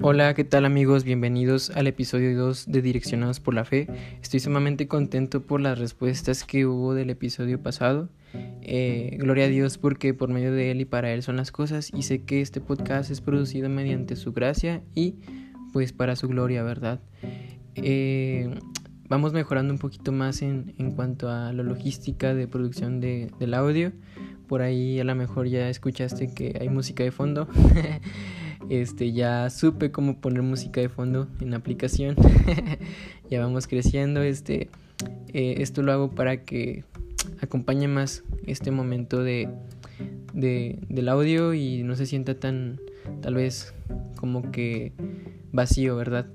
Hola, ¿qué tal amigos? Bienvenidos al episodio 2 de Direccionados por la Fe. Estoy sumamente contento por las respuestas que hubo del episodio pasado. Eh, gloria a Dios porque por medio de Él y para Él son las cosas y sé que este podcast es producido mediante su gracia y pues para su gloria, ¿verdad? Eh, vamos mejorando un poquito más en, en, cuanto a la logística de producción de, del audio. Por ahí a lo mejor ya escuchaste que hay música de fondo. Este, ya supe cómo poner música de fondo en aplicación. ya vamos creciendo. Este, eh, esto lo hago para que acompañe más este momento de, de, del audio y no se sienta tan, tal vez, como que vacío, ¿verdad?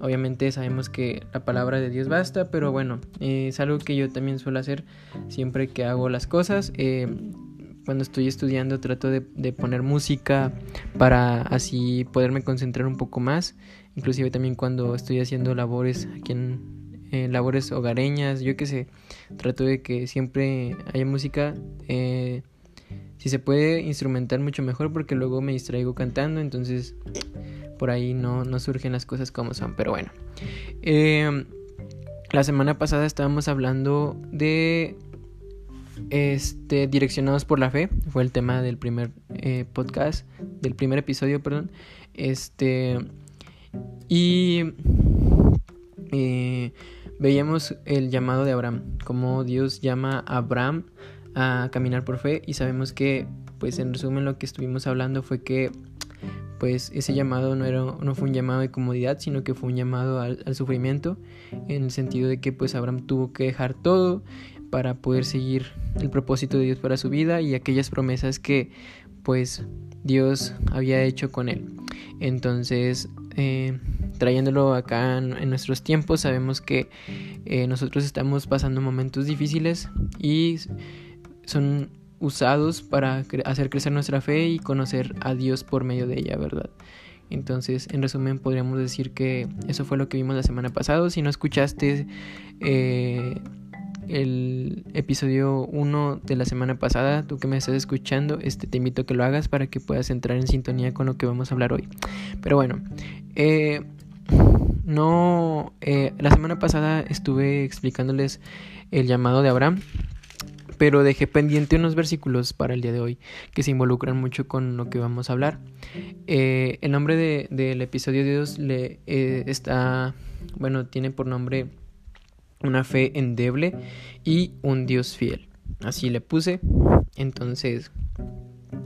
Obviamente sabemos que la palabra de Dios basta, pero bueno, es algo que yo también suelo hacer siempre que hago las cosas. Eh, cuando estoy estudiando trato de, poner música para así poderme concentrar un poco más. Inclusive también cuando estoy haciendo labores aquí en, labores hogareñas, yo qué sé, trato de que siempre haya música. Eh, si se puede instrumentar mucho mejor porque luego me distraigo cantando, entonces por ahí no, no surgen las cosas como son. Pero bueno, eh, la semana pasada estábamos hablando de este, Direccionados por la Fe, fue el tema del primer eh, podcast, del primer episodio, perdón. Este, y eh, veíamos el llamado de Abraham, como Dios llama a Abraham a caminar por fe y sabemos que, pues en resumen lo que estuvimos hablando fue que pues ese llamado no, era, no fue un llamado de comodidad, sino que fue un llamado al, al, sufrimiento, en el sentido de que pues Abraham tuvo que dejar todo para poder seguir el propósito de Dios para su vida y aquellas promesas que pues Dios había hecho con él. Entonces, eh, trayéndolo acá en, nuestros tiempos, sabemos que eh, nosotros estamos pasando momentos difíciles y son usados para hacer crecer nuestra fe y conocer a Dios por medio de ella, ¿verdad? Entonces, en resumen, podríamos decir que eso fue lo que vimos la semana pasada. Si no escuchaste eh, el episodio 1 de la semana pasada, tú que me estás escuchando, este, te invito a que lo hagas para que puedas entrar en sintonía con lo que vamos a hablar hoy. Pero bueno, eh, no, eh, la semana pasada estuve explicándoles el llamado de Abraham, pero dejé pendiente unos versículos para el día de hoy que se involucran mucho con lo que vamos a hablar. Eh, el nombre del de, episodio de Dios le está, bueno, tiene por nombre una fe endeble y un Dios fiel. Así le puse. Entonces,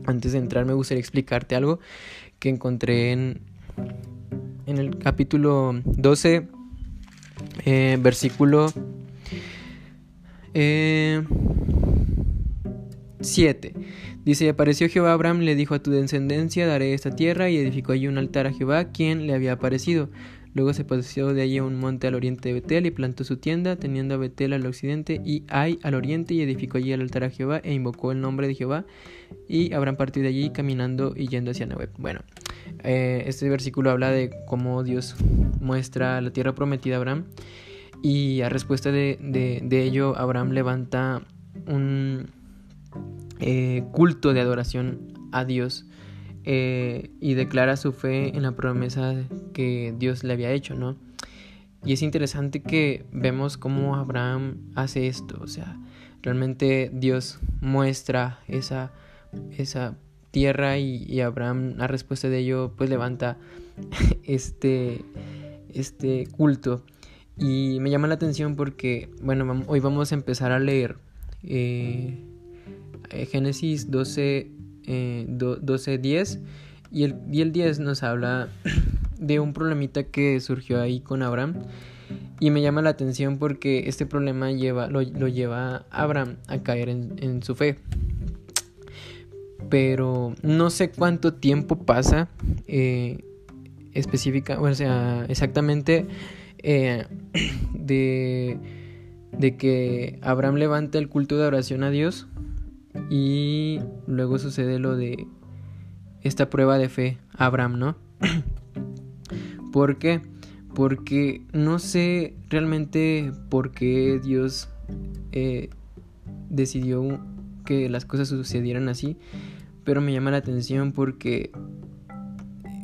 antes de entrar me gustaría explicarte algo que encontré en, en el capítulo 12, eh, versículo 7. Eh, Dice, apareció Jehová Abraham, le dijo a tu descendencia, daré esta tierra, y edificó allí un altar a Jehová, quien le había aparecido. Luego se pasó de allí a un monte al oriente de Betel y plantó su tienda, teniendo a Betel al occidente y Ai al oriente, y edificó allí el altar a Jehová e invocó el nombre de Jehová. Y Abraham partió de allí caminando y yendo hacia Nehueb. Bueno, eh, este versículo habla de cómo Dios muestra la tierra prometida a Abraham. Y a respuesta de, de, ello, Abraham levanta un eh, culto de adoración a Dios eh, y declara su fe en la promesa que Dios le había hecho, ¿no? Y es interesante que vemos cómo Abraham hace esto, o sea, realmente Dios muestra esa, esa tierra y, Abraham a respuesta de ello pues levanta este, este culto. Y me llama la atención porque, bueno, hoy vamos a empezar a leer eh, Génesis 12, eh, 12.10 y el, y el 10 nos habla de un problemita que surgió ahí con Abraham y me llama la atención porque este problema lleva, lo, lleva a Abraham a caer en, su fe. Pero no sé cuánto tiempo pasa eh, específica, o sea, exactamente eh, de, de que Abraham levanta el culto de oración a Dios y luego sucede lo de esta prueba de fe Abraham, ¿no? ¿Por qué? Porque no sé realmente por qué Dios eh, decidió que las cosas sucedieran así, pero me llama la atención porque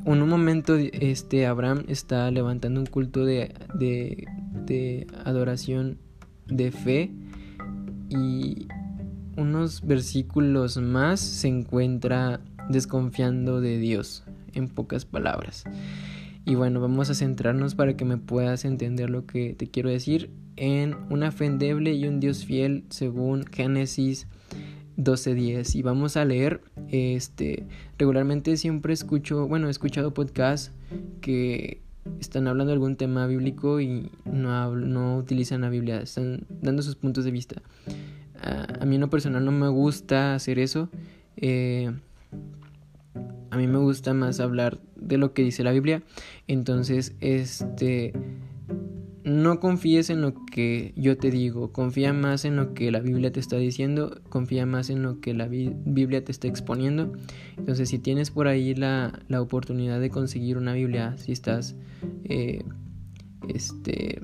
en un momento este Abraham está levantando un culto de, de, de adoración de fe y unos versículos más se encuentra desconfiando de Dios, en pocas palabras. Y bueno, vamos a centrarnos para que me puedas entender lo que te quiero decir en una fe y un Dios fiel según Génesis 12:10 y vamos a leer este regularmente siempre escucho, bueno, he escuchado podcasts que están hablando de algún tema bíblico y no, no utilizan la Biblia, están dando sus puntos de vista. A mí en lo personal no me gusta hacer eso. Eh, a mí me gusta más hablar de lo que dice la Biblia. Entonces, este no confíes en lo que yo te digo, confía más en lo que la Biblia te está diciendo, confía más en lo que la Biblia te está exponiendo. Entonces, si tienes por ahí la, la oportunidad de conseguir una Biblia, si estás eh, este,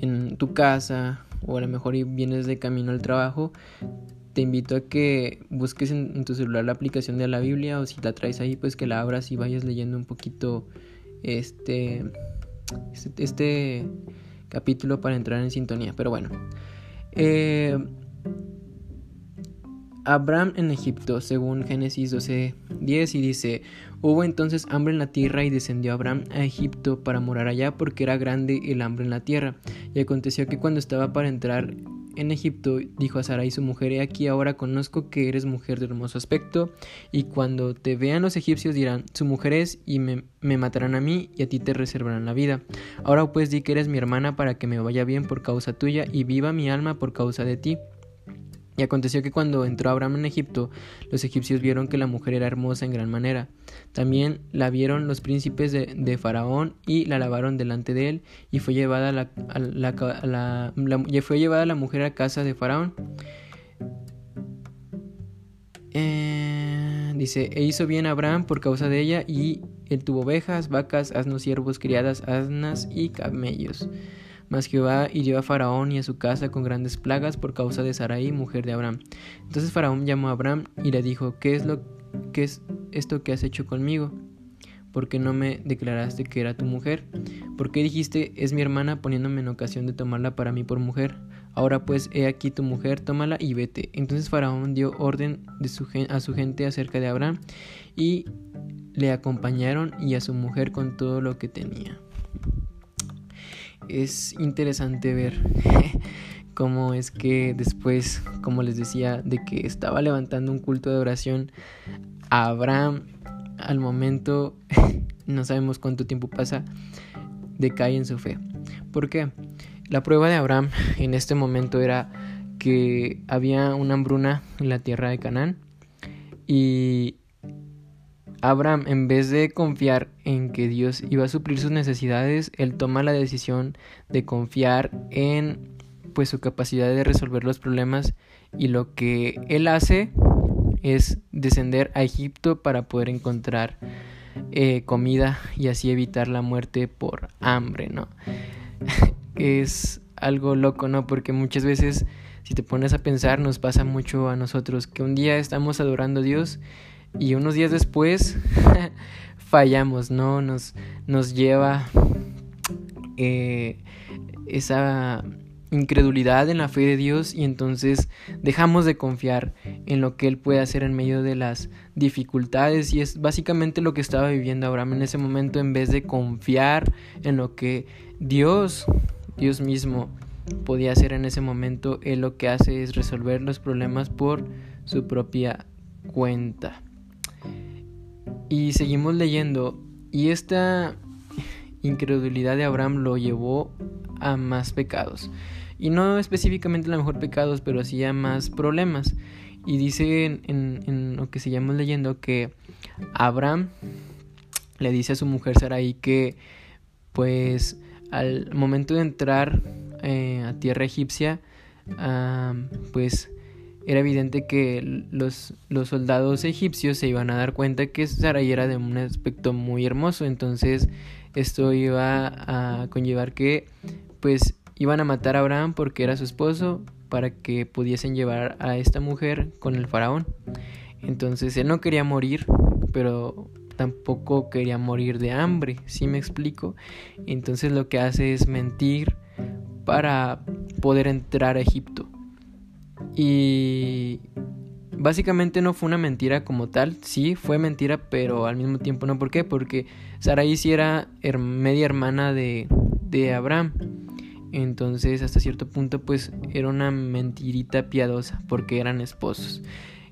en tu casa o a lo mejor vienes de camino al trabajo, te invito a que busques en, tu celular la aplicación de la Biblia o si la traes ahí, pues que la abras y vayas leyendo un poquito este, este, este capítulo para entrar en sintonía. Pero bueno, eh, Abraham en Egipto, según Génesis 12:10, y dice: Hubo entonces hambre en la tierra y descendió Abraham a Egipto para morar allá porque era grande el hambre en la tierra. Y aconteció que cuando estaba para entrar en Egipto, dijo a Sarai su mujer, he aquí ahora conozco que eres mujer de hermoso aspecto, y cuando te vean los egipcios dirán, su mujer es, y me, matarán a mí, y a ti te reservarán la vida. Ahora pues di que eres mi hermana para que me vaya bien por causa tuya, y viva mi alma por causa de ti. Y aconteció que cuando entró Abraham en Egipto, los egipcios vieron que la mujer era hermosa en gran manera. También la vieron los príncipes de, Faraón y la lavaron delante de él, y fue llevada la, la, fue llevada la mujer a casa de Faraón. Eh, dice, e hizo bien Abraham por causa de ella, y él tuvo ovejas, vacas, asnos, siervos, criadas, asnas y camellos. Mas Jehová hirió a Faraón y a su casa con grandes plagas por causa de Sarai, mujer de Abraham. Entonces Faraón llamó a Abraham y le dijo, ¿qué es, lo, qué es esto que has hecho conmigo? ¿Por qué no me declaraste que era tu mujer? ¿Por qué dijiste, es mi hermana, poniéndome en ocasión de tomarla para mí por mujer? Ahora pues, he aquí tu mujer, tómala y vete. Entonces Faraón dio orden de su, a su gente acerca de Abraham y le acompañaron y a su mujer con todo lo que tenía es interesante ver cómo es que después, como les decía, de que estaba levantando un culto de oración, Abraham al momento, no sabemos cuánto tiempo pasa, decae en su fe. ¿Por qué? La prueba de Abraham en este momento era que había una hambruna en la tierra de Canaán y Abraham, en vez de confiar en que Dios iba a suplir sus necesidades, él toma la decisión de confiar en pues su capacidad de resolver los problemas y lo que él hace es descender a Egipto para poder encontrar eh, comida y así evitar la muerte por hambre, ¿no? es algo loco, ¿no? Porque muchas veces, si te pones a pensar, nos pasa mucho a nosotros que un día estamos adorando a Dios y unos días después fallamos, ¿no? Nos, nos lleva eh, esa incredulidad en la fe de Dios y entonces dejamos de confiar en lo que Él puede hacer en medio de las dificultades y es básicamente lo que estaba viviendo Abraham en ese momento en vez de confiar en lo que Dios, Dios mismo podía hacer en ese momento, Él lo que hace es resolver los problemas por su propia cuenta. Y seguimos leyendo. Y esta incredulidad de Abraham lo llevó a más pecados. Y no específicamente a lo mejor pecados, pero sí a más problemas. Y dice en, lo que seguimos leyendo que Abraham le dice a su mujer Sarai que pues al momento de entrar eh, a tierra egipcia, ah, pues era evidente que los, los, soldados egipcios se iban a dar cuenta que Sarai era de un aspecto muy hermoso, entonces esto iba a conllevar que pues iban a matar a Abraham porque era su esposo para que pudiesen llevar a esta mujer con el faraón. Entonces él no quería morir, pero tampoco quería morir de hambre, ¿sí me explico? Entonces lo que hace es mentir para poder entrar a Egipto. Y básicamente no fue una mentira como tal, sí fue mentira, pero al mismo tiempo no. ¿Por qué? Porque Sarai sí era media hermana de, de Abraham. Entonces, hasta cierto punto, pues era una mentirita piadosa, porque eran esposos.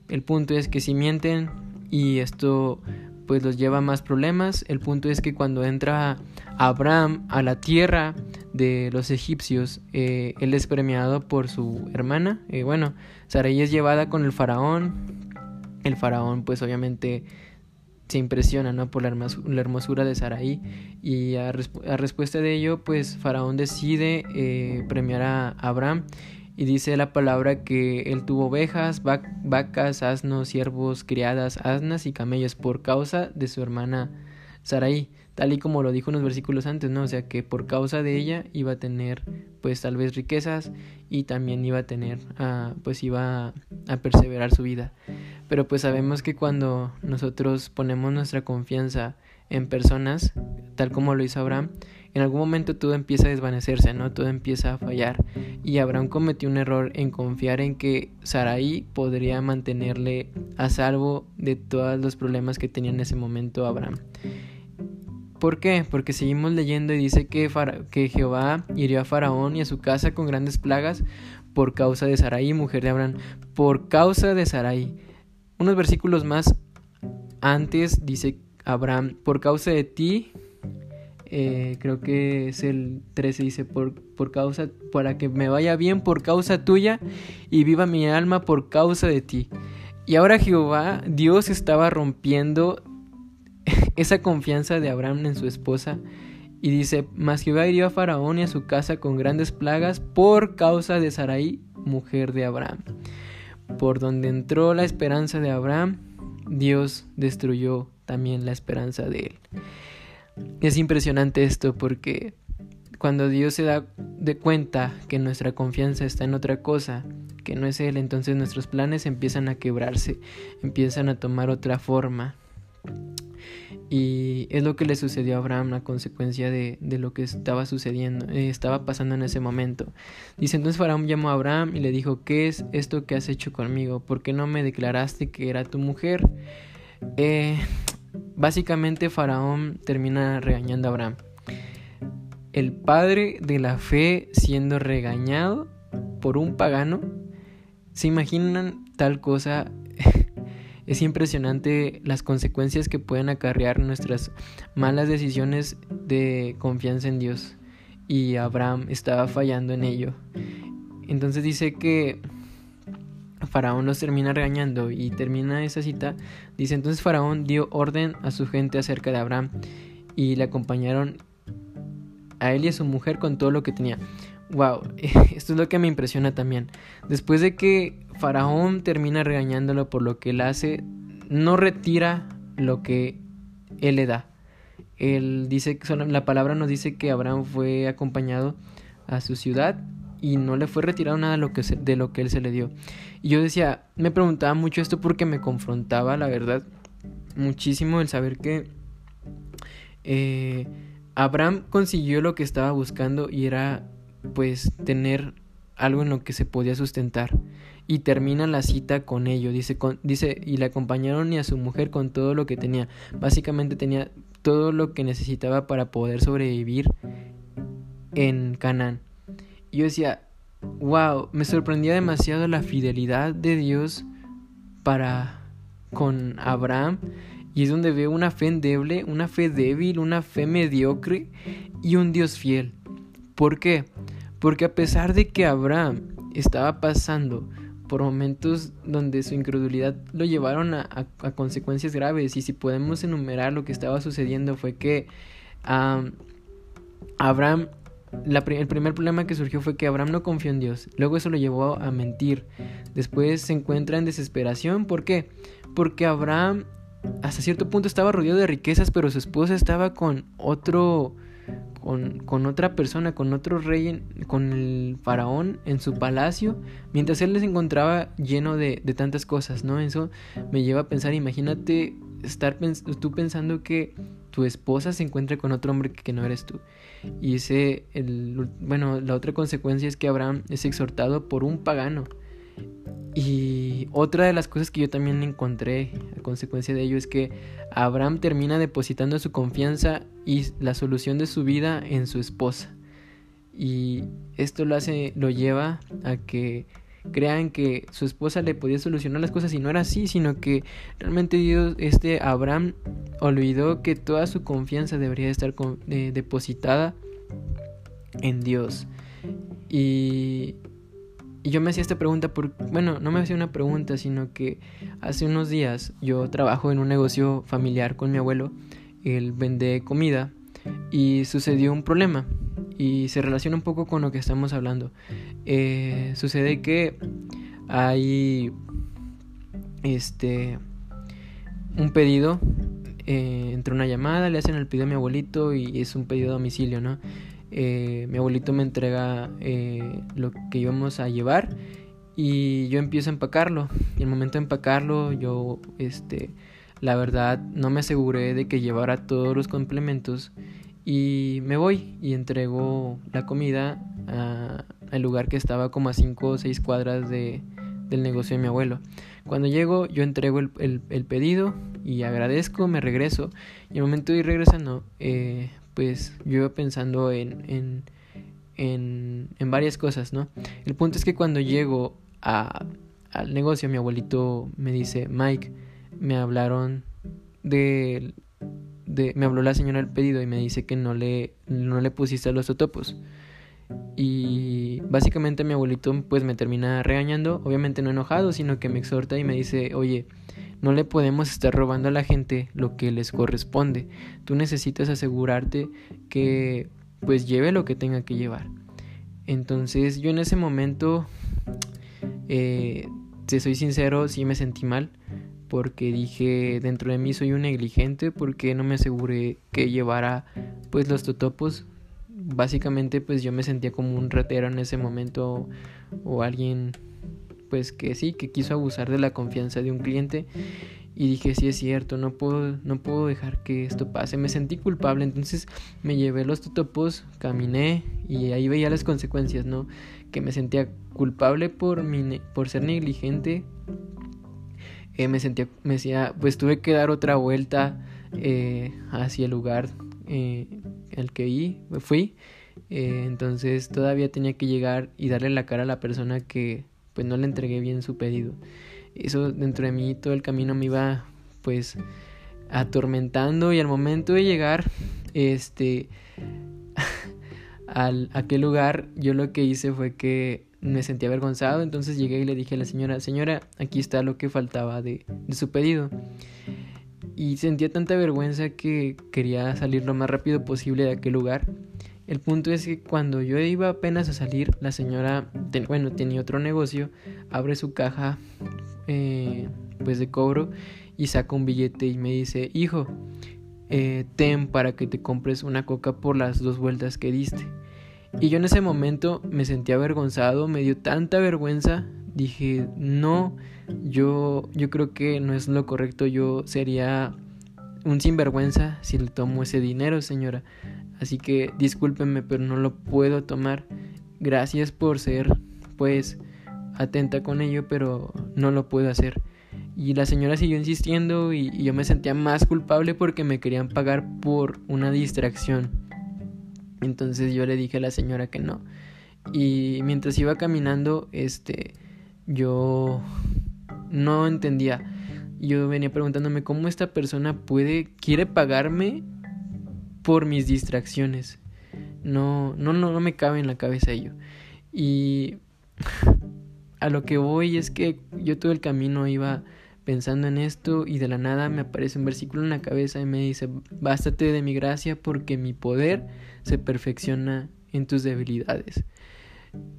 El punto es que si mienten y esto pues los lleva a más problemas, el punto es que cuando entra Abraham a la tierra de los egipcios, eh, él es premiado por su hermana. Eh, bueno, Sarai es llevada con el faraón. El faraón pues obviamente se impresiona ¿no? por la, hermosura de Sarai y a, respuesta de ello pues Faraón decide eh, premiar a Abraham y dice la palabra que él tuvo ovejas, vacas, asnos, siervos, criadas, asnas y camellos por causa de su hermana Sarai, tal y como lo dijo en los versículos antes, ¿no? O sea que por causa de ella iba a tener pues tal vez riquezas y también iba a tener, ah, pues iba a perseverar su vida. Pero pues sabemos que cuando nosotros ponemos nuestra confianza en personas, tal como lo hizo Abraham, en algún momento todo empieza a desvanecerse, ¿no? Todo empieza a fallar. Y Abraham cometió un error en confiar en que Sarai podría mantenerle a salvo de todos los problemas que tenía en ese momento Abraham. ¿Por qué? Porque seguimos leyendo y dice que, Jehová hirió a Faraón y a su casa con grandes plagas por causa de Sarai, mujer de Abraham. Por causa de Sarai unos versículos más antes dice Abraham, por causa de ti, eh, creo que es el 13, dice, por, por causa, para que me vaya bien por causa tuya y viva mi alma por causa de ti. Y ahora Jehová, Dios estaba rompiendo esa confianza de Abraham en su esposa. Y dice, mas Jehová hirió a Faraón y a su casa con grandes plagas por causa de Sarai, mujer de Abraham. Por donde entró la esperanza de Abraham, Dios destruyó también la esperanza de él. Es impresionante esto porque cuando Dios se da de cuenta que nuestra confianza está en otra cosa, que no es Él, entonces nuestros planes empiezan a quebrarse, empiezan a tomar otra forma. Y es lo que le sucedió a Abraham a consecuencia de, lo que estaba sucediendo, eh, estaba pasando en ese momento. Dice entonces Faraón llamó a Abraham y le dijo, ¿qué es esto que has hecho conmigo? ¿Por qué no me declaraste que era tu mujer? Eh, básicamente Faraón termina regañando a Abraham. El padre de la fe siendo regañado por un pagano. ¿Se imaginan tal cosa? Es impresionante las consecuencias que pueden acarrear nuestras malas decisiones de confianza en Dios. Y Abraham estaba fallando en ello. Entonces dice que Faraón los termina regañando y termina esa cita. Dice entonces Faraón dio orden a su gente acerca de Abraham y le acompañaron a él y a su mujer con todo lo que tenía. Wow, esto es lo que me impresiona también. Después de que Faraón termina regañándolo por lo que él hace, no retira lo que él le da. Él dice la palabra nos dice que Abraham fue acompañado a su ciudad y no le fue retirado nada de lo que, de lo que él se le dio. Y yo decía, me preguntaba mucho esto porque me confrontaba, la verdad, muchísimo el saber que eh, Abraham consiguió lo que estaba buscando y era pues tener algo en lo que se podía sustentar y termina la cita con ello. Dice, dice, y le acompañaron y a su mujer con todo lo que tenía. Básicamente tenía todo lo que necesitaba para poder sobrevivir en Canaán. Y yo decía, wow, me sorprendía demasiado la fidelidad de Dios para con Abraham. Y es donde veo una fe endeble, una fe débil, una fe mediocre y un Dios fiel. ¿Por qué? Porque a pesar de que Abraham estaba pasando por momentos donde su incredulidad lo llevaron a, consecuencias graves y si podemos enumerar lo que estaba sucediendo fue que Abraham, el primer problema que surgió fue que Abraham no confió en Dios, luego eso lo llevó a mentir, después se encuentra en desesperación, ¿por qué? Porque Abraham hasta cierto punto estaba rodeado de riquezas, pero su esposa estaba con otro con, otra persona, con otro rey, con el faraón en su palacio, mientras él les encontraba lleno de, tantas cosas, ¿no? Eso me lleva a pensar, imagínate estar tú pensando que tu esposa se encuentra con otro hombre que no eres tú. Y ese, bueno, la otra consecuencia es que Abraham es exhortado por un pagano. Y otra de las cosas que yo también encontré a consecuencia de ello es que Abraham termina depositando su confianza y la solución de su vida en su esposa. Y esto lo hace, lo lleva a que crean que su esposa le podía solucionar las cosas y no era así, sino que realmente Dios, este Abraham olvidó que toda su confianza debería estar eh, depositada en Dios. Y, y, yo me hacía esta pregunta, por, bueno, no me hacía una pregunta, sino que hace unos días yo trabajo en un negocio familiar con mi abuelo, él vende comida y sucedió un problema y se relaciona un poco con lo que estamos hablando. Eh, sucede que hay este un pedido eh, entre una llamada, le hacen el pedido a mi abuelito y es un pedido a domicilio, ¿no? Eh, mi abuelito me entrega eh, lo que íbamos a llevar y yo empiezo a empacarlo. Y el momento de empacarlo, yo, este, la verdad, no me aseguré de que llevara todos los complementos y me voy y entrego la comida al lugar que estaba como a 5 o 6 cuadras de, del negocio de mi abuelo. Cuando llego, yo entrego el, el, pedido y agradezco, me regreso. Y el momento de ir regresando, eh, pues yo iba pensando en, en, en, en, varias cosas, ¿no? El punto es que cuando llego a, al negocio, mi abuelito me dice, Mike, me hablaron de, me habló la señora del pedido y me dice que no le, no le pusiste los totopos. Y básicamente mi abuelito pues me termina regañando, obviamente no enojado, sino que me exhorta y me dice, oye, no le podemos estar robando a la gente lo que les corresponde. Tú necesitas asegurarte que pues lleve lo que tenga que llevar. Entonces yo en ese momento, eh, si soy sincero, sí me sentí mal porque dije dentro de mí soy un negligente porque no me aseguré que llevara pues los totopos básicamente pues yo me sentía como un ratero en ese momento o alguien pues que sí, que quiso abusar de la confianza de un cliente y dije, sí es cierto, no puedo, no puedo dejar que esto pase. Me sentí culpable, entonces me llevé los totopos, caminé y ahí veía las consecuencias, ¿no? Que me sentía culpable por, mi, por ser negligente. Eh, me sentía, me decía, pues tuve que dar otra vuelta eh, hacia el lugar eh, el que fui. Entonces todavía tenía que llegar y darle la cara a la persona que pues no le entregué bien su pedido. Eso dentro de mí todo el camino me iba pues atormentando y al momento de llegar este al aquel lugar yo lo que hice fue que me sentí avergonzado entonces llegué y le dije a la señora señora aquí está lo que faltaba de, de su pedido y sentía tanta vergüenza que quería salir lo más rápido posible de aquel lugar. El punto es que cuando yo iba apenas a salir, la señora, bueno, tenía otro negocio, abre su caja eh, pues de cobro y saca un billete y me dice, hijo, eh, ten para que te compres una coca por las dos vueltas que diste. Y yo en ese momento me sentí avergonzado, me dio tanta vergüenza, dije, no, yo, yo creo que no es lo correcto, yo sería un sinvergüenza si le tomo ese dinero, señora. Así que discúlpenme, pero no lo puedo tomar. Gracias por ser, pues, atenta con ello, pero no lo puedo hacer. Y la señora siguió insistiendo y, y, yo me sentía más culpable porque me querían pagar por una distracción. Entonces yo le dije a la señora que no. Y mientras iba caminando, este, yo no entendía. Yo venía preguntándome cómo esta persona puede, quiere pagarme por mis distracciones. No, no, no, no me cabe en la cabeza ello. Y a lo que voy es que yo todo el camino iba pensando en esto y de la nada me aparece un versículo en la cabeza y me dice, bástate de mi gracia porque mi poder se perfecciona en tus debilidades.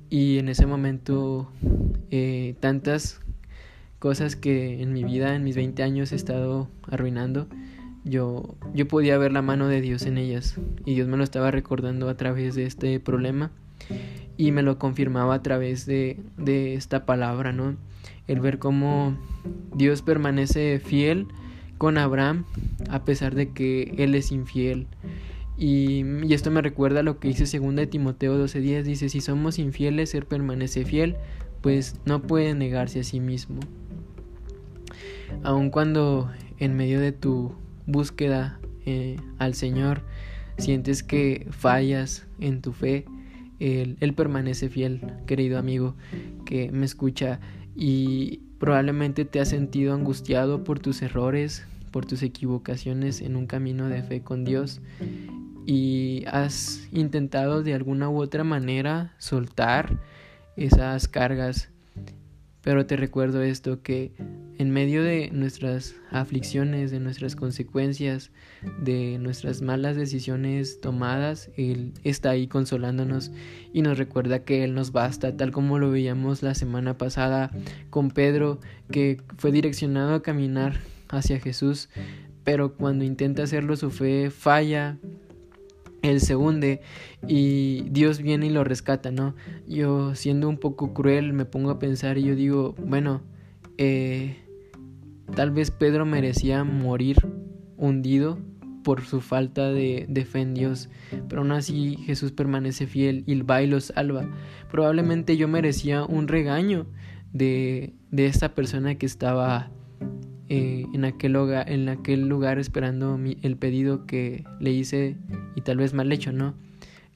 Y en ese momento eh, tantas cosas que en mi vida, en mis 20 años he estado arruinando, yo, yo podía ver la mano de Dios en ellas y Dios me lo estaba recordando a través de este problema y me lo confirmaba a través de, de esta palabra, ¿no? El ver cómo Dios permanece fiel con Abraham a pesar de que él es infiel. Y, y, esto me recuerda a lo que dice 2 de Timoteo 12:10, dice, si somos infieles, Él permanece fiel, pues no puede negarse a sí mismo. Aun cuando en medio de tu búsqueda eh, al Señor sientes que fallas en tu fe, él, él permanece fiel, querido amigo, que me escucha y probablemente te has sentido angustiado por tus errores, por tus equivocaciones en un camino de fe con Dios y has intentado de alguna u otra manera soltar esas cargas. Pero te recuerdo esto, que en medio de nuestras aflicciones, de nuestras consecuencias, de nuestras malas decisiones tomadas, Él está ahí consolándonos y nos recuerda que Él nos basta, tal como lo veíamos la semana pasada con Pedro, que fue direccionado a caminar hacia Jesús, pero cuando intenta hacerlo su fe falla, él se hunde y Dios viene y lo rescata, ¿no? Yo siendo un poco cruel me pongo a pensar y yo digo, bueno, eh, tal vez Pedro merecía morir hundido por su falta de, de, fe en Dios, pero aún así Jesús permanece fiel y va y lo salva. Probablemente yo merecía un regaño de, de esta persona que estaba eh, en, aquel lugar, en aquel lugar esperando el pedido que le hice y tal vez mal hecho, ¿no?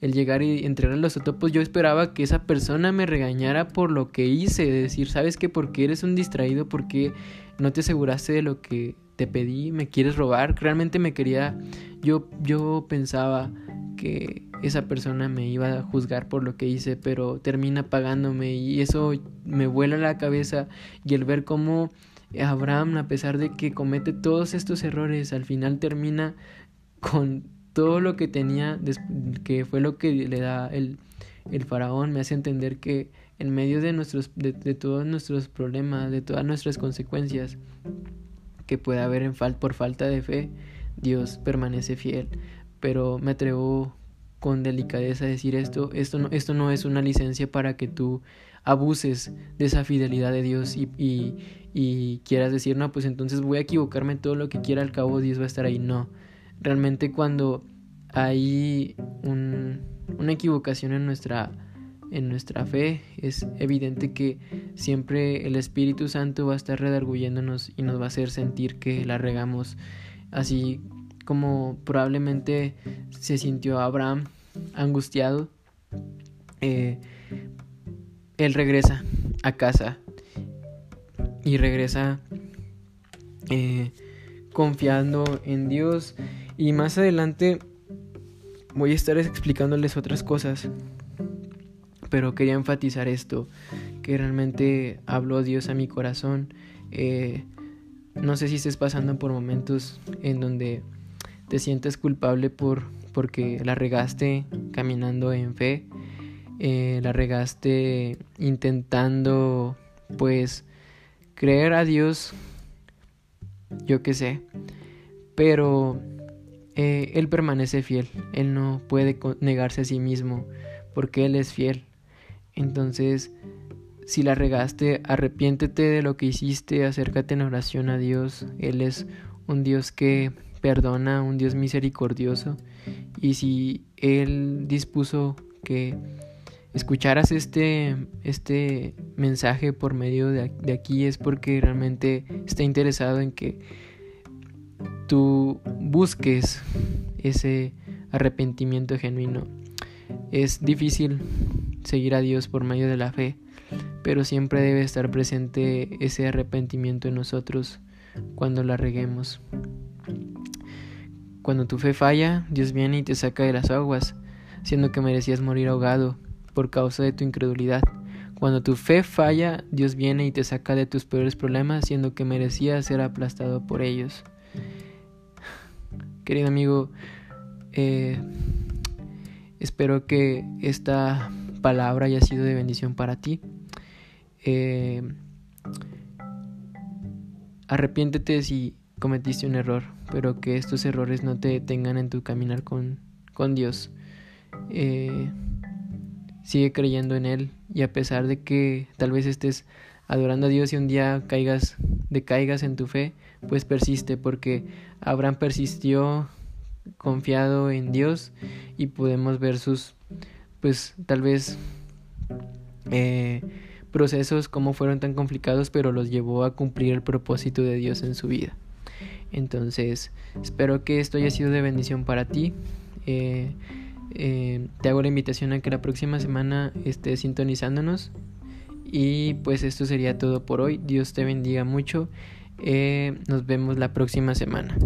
El llegar y entregar los otopos, yo esperaba que esa persona me regañara por lo que hice, de decir, ¿sabes qué? Porque eres un distraído, porque no te aseguraste de lo que te pedí, me quieres robar, realmente me quería, yo, yo pensaba que esa persona me iba a juzgar por lo que hice, pero termina pagándome y eso me vuela la cabeza y el ver cómo Abraham, a pesar de que comete todos estos errores, al final termina con todo lo que tenía, que fue lo que le da el, el faraón, me hace entender que en medio de, nuestros, de, todos nuestros problemas, de todas nuestras consecuencias que puede haber en fal por falta de fe, Dios permanece fiel. Pero me atrevo con delicadeza decir esto, esto no, esto no es una licencia para que tú abuses de esa fidelidad de Dios y, y, y quieras decir, no, pues entonces voy a equivocarme todo lo que quiera, al cabo Dios va a estar ahí. No, realmente cuando hay un, una equivocación en nuestra, en nuestra fe, es evidente que siempre el Espíritu Santo va a estar redarguyéndonos y nos va a hacer sentir que la regamos. Así como probablemente se sintió Abraham angustiado, eh, él regresa a casa y regresa eh, confiando en Dios. Y más adelante voy a estar explicándoles otras cosas pero quería enfatizar esto que realmente habló Dios a mi corazón. Eh, no sé si estés pasando por momentos en donde te sientes culpable por porque la regaste caminando en fe eh, la regaste intentando pues creer a Dios, yo qué sé, pero eh, Él permanece fiel, Él no puede negarse a sí mismo, porque Él es fiel. Entonces, si la regaste, arrepiéntete de lo que hiciste, acércate en oración a Dios, Él es un Dios que perdona, un Dios misericordioso, y si Él dispuso que escucharas este, este mensaje por medio de, aquí es porque realmente está interesado en que tú busques ese arrepentimiento genuino. Es difícil seguir a Dios por medio de la fe, pero siempre debe estar presente ese arrepentimiento en nosotros cuando la reguemos. Cuando tu fe falla, Dios viene y te saca de las aguas, siendo que merecías morir ahogado por causa de tu incredulidad. Cuando tu fe falla, Dios viene y te saca de tus peores problemas, siendo que merecías ser aplastado por ellos. Querido amigo, eh, espero que esta palabra haya sido de bendición para ti. Eh, arrepiéntete si cometiste un error, pero que estos errores no te detengan en tu caminar con, con Dios. Eh, sigue creyendo en Él y a pesar de que tal vez estés adorando a Dios y un día caigas, decaigas en tu fe, pues persiste porque Abraham persistió confiado en Dios y podemos ver sus, pues tal vez eh, procesos como fueron tan complicados, pero los llevó a cumplir el propósito de Dios en su vida. Entonces, espero que esto haya sido de bendición para ti. Eh, eh, te hago la invitación a que la próxima semana estés sintonizándonos. Y pues esto sería todo por hoy. Dios te bendiga mucho. nos vemos la próxima semana.